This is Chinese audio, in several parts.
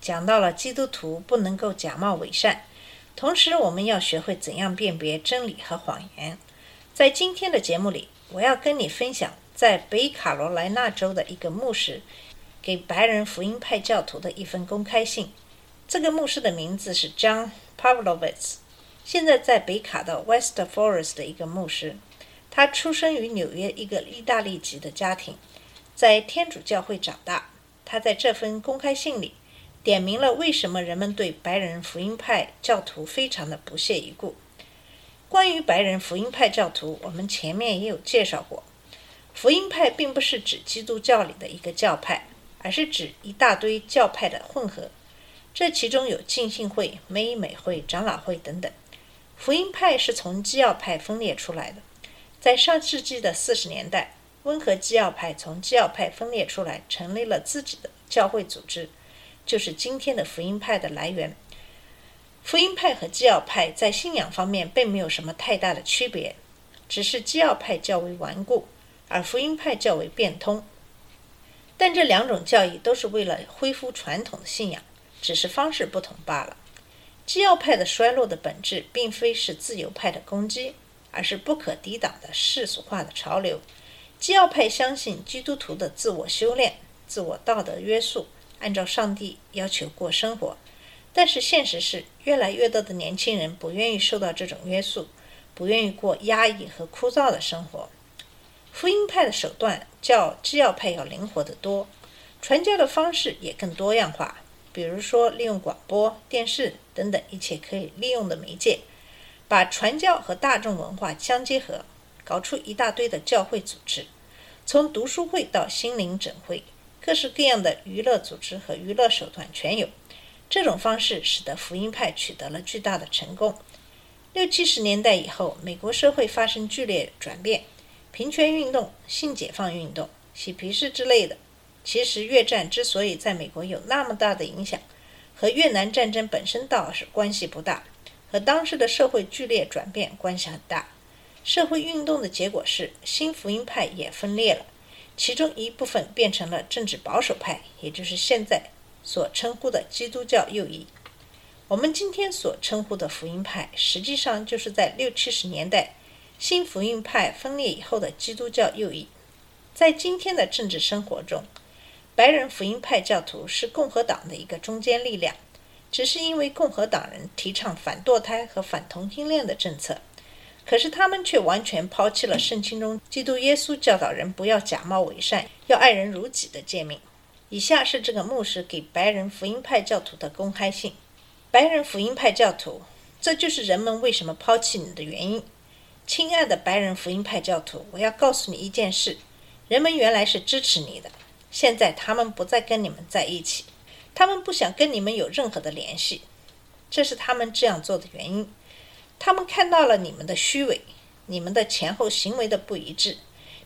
讲到了基督徒不能够假冒伪善，同时我们要学会怎样辨别真理和谎言。在今天的节目里，我要跟你分享在北卡罗来纳州的一个牧师给白人福音派教徒的一封公开信。这个牧师的名字是 John Pavlovitz，现在在北卡的 West Forest 的一个牧师。他出生于纽约一个意大利籍的家庭。在天主教会长大，他在这封公开信里点明了为什么人们对白人福音派教徒非常的不屑一顾。关于白人福音派教徒，我们前面也有介绍过。福音派并不是指基督教里的一个教派，而是指一大堆教派的混合。这其中有浸信会、美以美会、长老会等等。福音派是从基要派分裂出来的，在上世纪的四十年代。温和基要派从基要派分裂出来，成立了自己的教会组织，就是今天的福音派的来源。福音派和基要派在信仰方面并没有什么太大的区别，只是基要派较为顽固，而福音派较为变通。但这两种教义都是为了恢复传统的信仰，只是方式不同罢了。基要派的衰落的本质，并非是自由派的攻击，而是不可抵挡的世俗化的潮流。基要派相信基督徒的自我修炼、自我道德约束，按照上帝要求过生活。但是现实是，越来越多的年轻人不愿意受到这种约束，不愿意过压抑和枯燥的生活。福音派的手段较基要派要灵活得多，传教的方式也更多样化，比如说利用广播电视等等一切可以利用的媒介，把传教和大众文化相结合。搞出一大堆的教会组织，从读书会到心灵整会，各式各样的娱乐组织和娱乐手段全有。这种方式使得福音派取得了巨大的成功。六七十年代以后，美国社会发生剧烈转变，平权运动、性解放运动、嬉皮士之类的。其实越战之所以在美国有那么大的影响，和越南战争本身倒是关系不大，和当时的社会剧烈转变关系很大。社会运动的结果是，新福音派也分裂了，其中一部分变成了政治保守派，也就是现在所称呼的基督教右翼。我们今天所称呼的福音派，实际上就是在六七十年代新福音派分裂以后的基督教右翼。在今天的政治生活中，白人福音派教徒是共和党的一个中坚力量，只是因为共和党人提倡反堕胎和反同性恋的政策。可是他们却完全抛弃了圣经中基督耶稣教导人不要假冒伪善，要爱人如己的诫命。以下是这个牧师给白人福音派教徒的公开信：白人福音派教徒，这就是人们为什么抛弃你的原因。亲爱的白人福音派教徒，我要告诉你一件事：人们原来是支持你的，现在他们不再跟你们在一起，他们不想跟你们有任何的联系，这是他们这样做的原因。他们看到了你们的虚伪，你们的前后行为的不一致，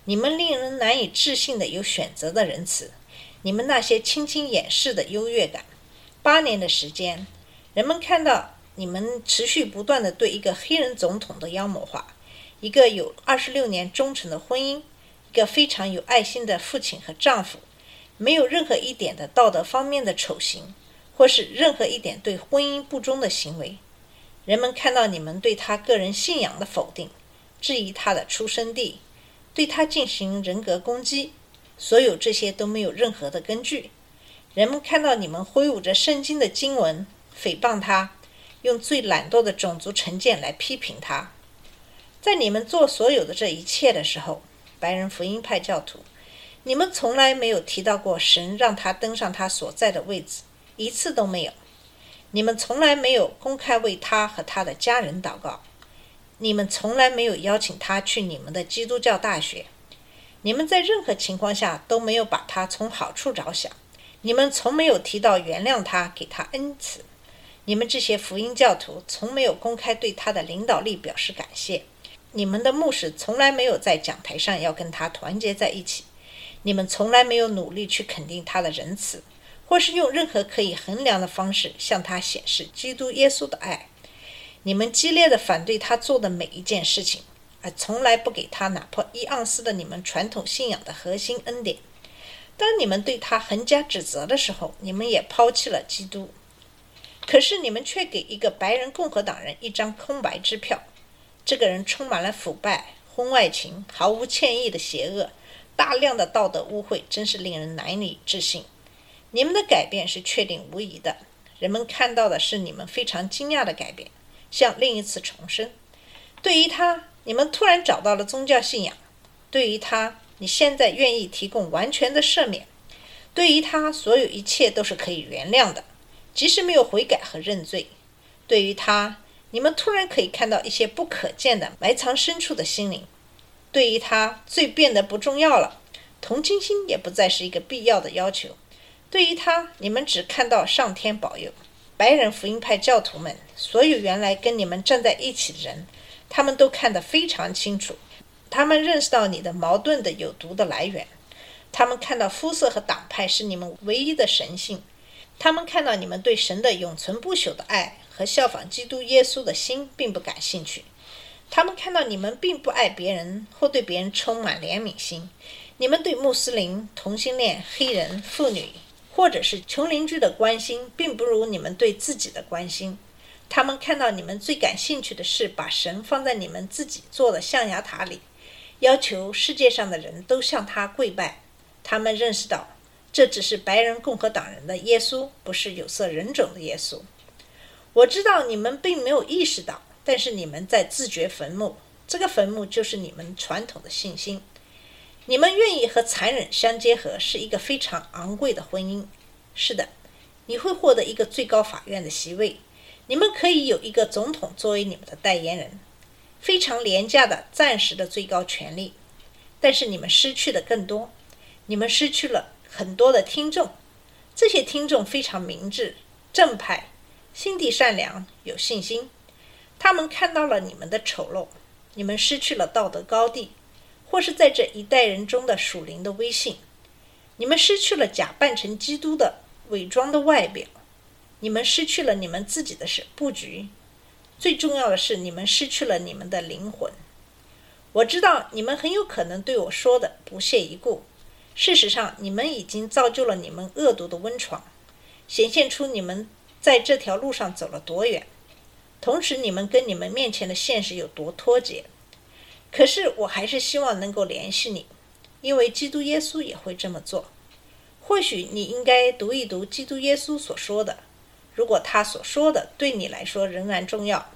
你们令人难以置信的有选择的仁慈，你们那些轻轻掩饰的优越感。八年的时间，人们看到你们持续不断的对一个黑人总统的妖魔化，一个有二十六年忠诚的婚姻，一个非常有爱心的父亲和丈夫，没有任何一点的道德方面的丑行，或是任何一点对婚姻不忠的行为。人们看到你们对他个人信仰的否定，质疑他的出生地，对他进行人格攻击，所有这些都没有任何的根据。人们看到你们挥舞着圣经的经文诽谤他，用最懒惰的种族成见来批评他。在你们做所有的这一切的时候，白人福音派教徒，你们从来没有提到过神让他登上他所在的位置，一次都没有。你们从来没有公开为他和他的家人祷告，你们从来没有邀请他去你们的基督教大学，你们在任何情况下都没有把他从好处着想，你们从没有提到原谅他，给他恩慈，你们这些福音教徒从没有公开对他的领导力表示感谢。你们的牧师从来没有在讲台上要跟他团结在一起。你们从来没有努力去肯定他的仁慈，或是用任何可以衡量的方式向他显示基督耶稣的爱。你们激烈的反对他做的每一件事情，而从来不给他哪怕一盎司的你们传统信仰的核心恩典。当你们对他横加指责的时候，你们也抛弃了基督。可是你们却给一个白人共和党人一张空白支票。这个人充满了腐败、婚外情、毫无歉意的邪恶。大量的道德污秽，真是令人难以置信。你们的改变是确定无疑的，人们看到的是你们非常惊讶的改变，像另一次重生。对于他，你们突然找到了宗教信仰；对于他，你现在愿意提供完全的赦免；对于他，所有一切都是可以原谅的，即使没有悔改和认罪；对于他，你们突然可以看到一些不可见的埋藏深处的心灵。对于他，罪变得不重要了，同情心也不再是一个必要的要求。对于他，你们只看到上天保佑。白人福音派教徒们，所有原来跟你们站在一起的人，他们都看得非常清楚。他们认识到你的矛盾的有毒的来源。他们看到肤色和党派是你们唯一的神性。他们看到你们对神的永存不朽的爱和效仿基督耶稣的心并不感兴趣。他们看到你们并不爱别人，或对别人充满怜悯心。你们对穆斯林、同性恋、黑人、妇女，或者是穷邻居的关心，并不如你们对自己的关心。他们看到你们最感兴趣的是把神放在你们自己做的象牙塔里，要求世界上的人都向他跪拜。他们认识到，这只是白人共和党人的耶稣，不是有色人种的耶稣。我知道你们并没有意识到。但是你们在自掘坟墓，这个坟墓就是你们传统的信心。你们愿意和残忍相结合，是一个非常昂贵的婚姻。是的，你会获得一个最高法院的席位，你们可以有一个总统作为你们的代言人，非常廉价的暂时的最高权利。但是你们失去的更多，你们失去了很多的听众。这些听众非常明智、正派、心地善良、有信心。他们看到了你们的丑陋，你们失去了道德高地，或是在这一代人中的属灵的威信，你们失去了假扮成基督的伪装的外表，你们失去了你们自己的是布局，最重要的是你们失去了你们的灵魂。我知道你们很有可能对我说的不屑一顾，事实上你们已经造就了你们恶毒的温床，显现出你们在这条路上走了多远。同时，你们跟你们面前的现实有多脱节？可是，我还是希望能够联系你，因为基督耶稣也会这么做。或许你应该读一读基督耶稣所说的，如果他所说的对你来说仍然重要。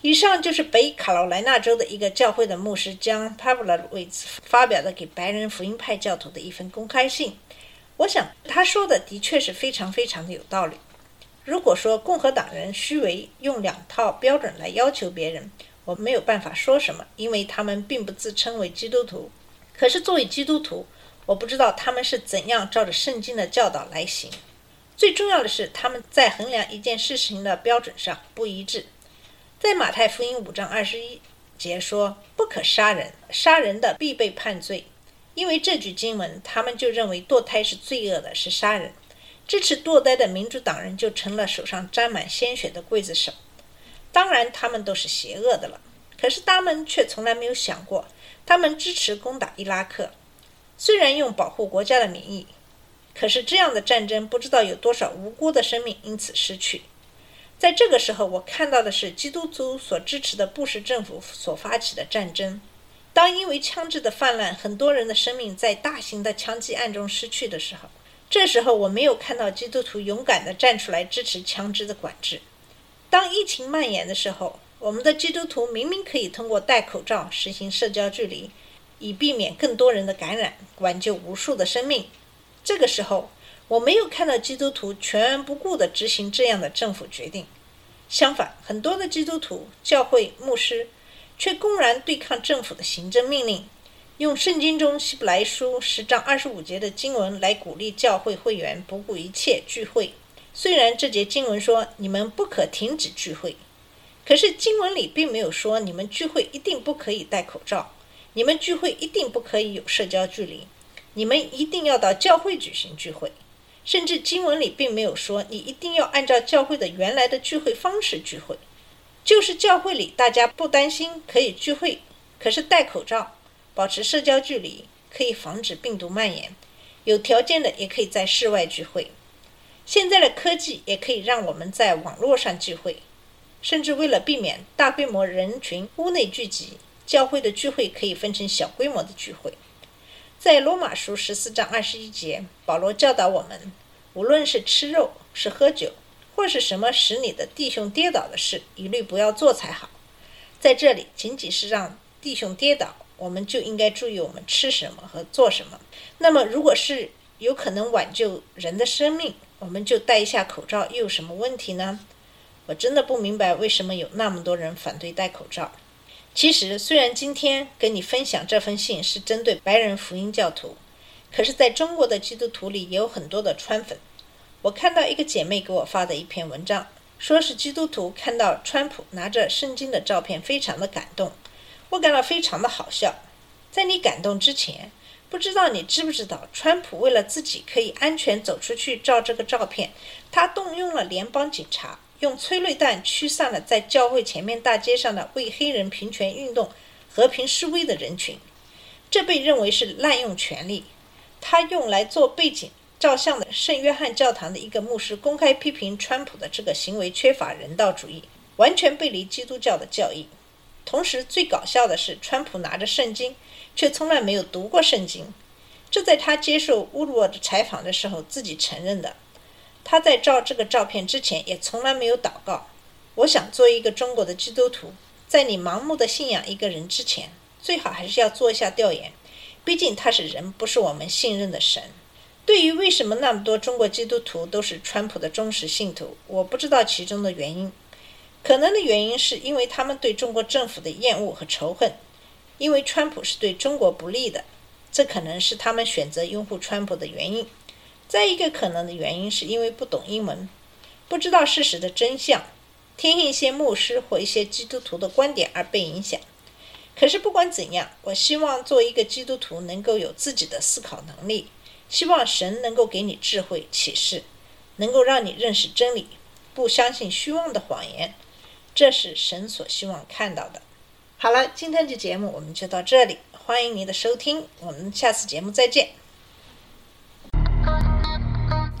以上就是北卡罗来纳州的一个教会的牧师将 Pavlovitz 发表的给白人福音派教徒的一份公开信。我想他说的的确是非常非常的有道理。如果说共和党人虚伪，用两套标准来要求别人，我没有办法说什么，因为他们并不自称为基督徒。可是作为基督徒，我不知道他们是怎样照着圣经的教导来行。最重要的是，他们在衡量一件事情的标准上不一致。在马太福音五章二十一节说：“不可杀人，杀人的必被判罪。”因为这句经文，他们就认为堕胎是罪恶的，是杀人。支持堕胎的民主党人就成了手上沾满鲜血的刽子手。当然，他们都是邪恶的了。可是他们却从来没有想过，他们支持攻打伊拉克，虽然用保护国家的名义，可是这样的战争不知道有多少无辜的生命因此失去。在这个时候，我看到的是基督徒所支持的布什政府所发起的战争。当因为枪支的泛滥，很多人的生命在大型的枪击案中失去的时候。这时候我没有看到基督徒勇敢地站出来支持枪支的管制。当疫情蔓延的时候，我们的基督徒明明可以通过戴口罩、实行社交距离，以避免更多人的感染，挽救无数的生命。这个时候，我没有看到基督徒全然不顾地执行这样的政府决定。相反，很多的基督徒、教会牧师却公然对抗政府的行政命令。用圣经中希伯来书十章二十五节的经文来鼓励教会会员不顾一切聚会，虽然这节经文说你们不可停止聚会，可是经文里并没有说你们聚会一定不可以戴口罩，你们聚会一定不可以有社交距离，你们一定要到教会举行聚会。甚至经文里并没有说你一定要按照教会的原来的聚会方式聚会，就是教会里大家不担心可以聚会，可是戴口罩，保持社交距离，可以防止病毒蔓延。有条件的也可以在室外聚会。现在的科技也可以让我们在网络上聚会，甚至为了避免大规模人群屋内聚集，教会的聚会可以分成小规模的聚会。在罗马书十四章二十一节，保罗教导我们，无论是吃肉、是喝酒，或是什么使你的弟兄跌倒的事，一律不要做才好。在这里，仅仅是让弟兄跌倒，我们就应该注意我们吃什么和做什么。那么，如果是有可能挽救人的生命，我们就戴一下口罩，又有什么问题呢？我真的不明白为什么有那么多人反对戴口罩。其实，虽然今天跟你分享这封信是针对白人福音教徒，可是在中国的基督徒里也有很多的川粉。我看到一个姐妹给我发的一篇文章，说是基督徒看到川普拿着圣经的照片，非常的感动。我感到非常的好笑。在你感动之前，不知道你知不知道，川普为了自己可以安全走出去照这个照片，他动用了联邦警察。用催泪弹驱散了在教会前面大街上的为黑人平权运动和平示威的人群，这被认为是滥用权力。他用来做背景照相的圣约翰教堂的一个牧师公开批评川普的这个行为缺乏人道主义，完全背离基督教的教义。同时，最搞笑的是，川普拿着圣经，却从来没有读过圣经，这在他接受乌鲁沃的采访的时候自己承认的。他在照这个照片之前也从来没有祷告。我想，做一个中国的基督徒，在你盲目的信仰一个人之前，最好还是要做一下调研。毕竟他是人，不是我们信任的神。对于为什么那么多中国基督徒都是川普的忠实信徒，我不知道其中的原因。可能的原因是因为他们对中国政府的厌恶和仇恨，因为川普是对中国不利的，这可能是他们选择拥护川普的原因。再一个可能的原因，是因为不懂英文，不知道事实的真相，听一些牧师或一些基督徒的观点而被影响。可是不管怎样，我希望做一个基督徒能够有自己的思考能力，希望神能够给你智慧启示，能够让你认识真理，不相信虚妄的谎言。这是神所希望看到的。好了，今天的节目我们就到这里，欢迎您的收听，我们下次节目再见。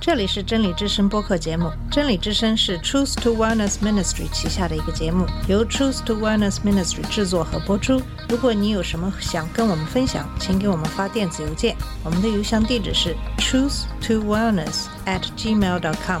这里是真理之声播客节目。真理之声是 Truth to Wellness Ministry 旗下的一个节目，由 Truth to Wellness Ministry 制作和播出。如果你有什么想跟我们分享，请给我们发电子邮件，我们的邮箱地址是 truth to wellness at gmail dot com。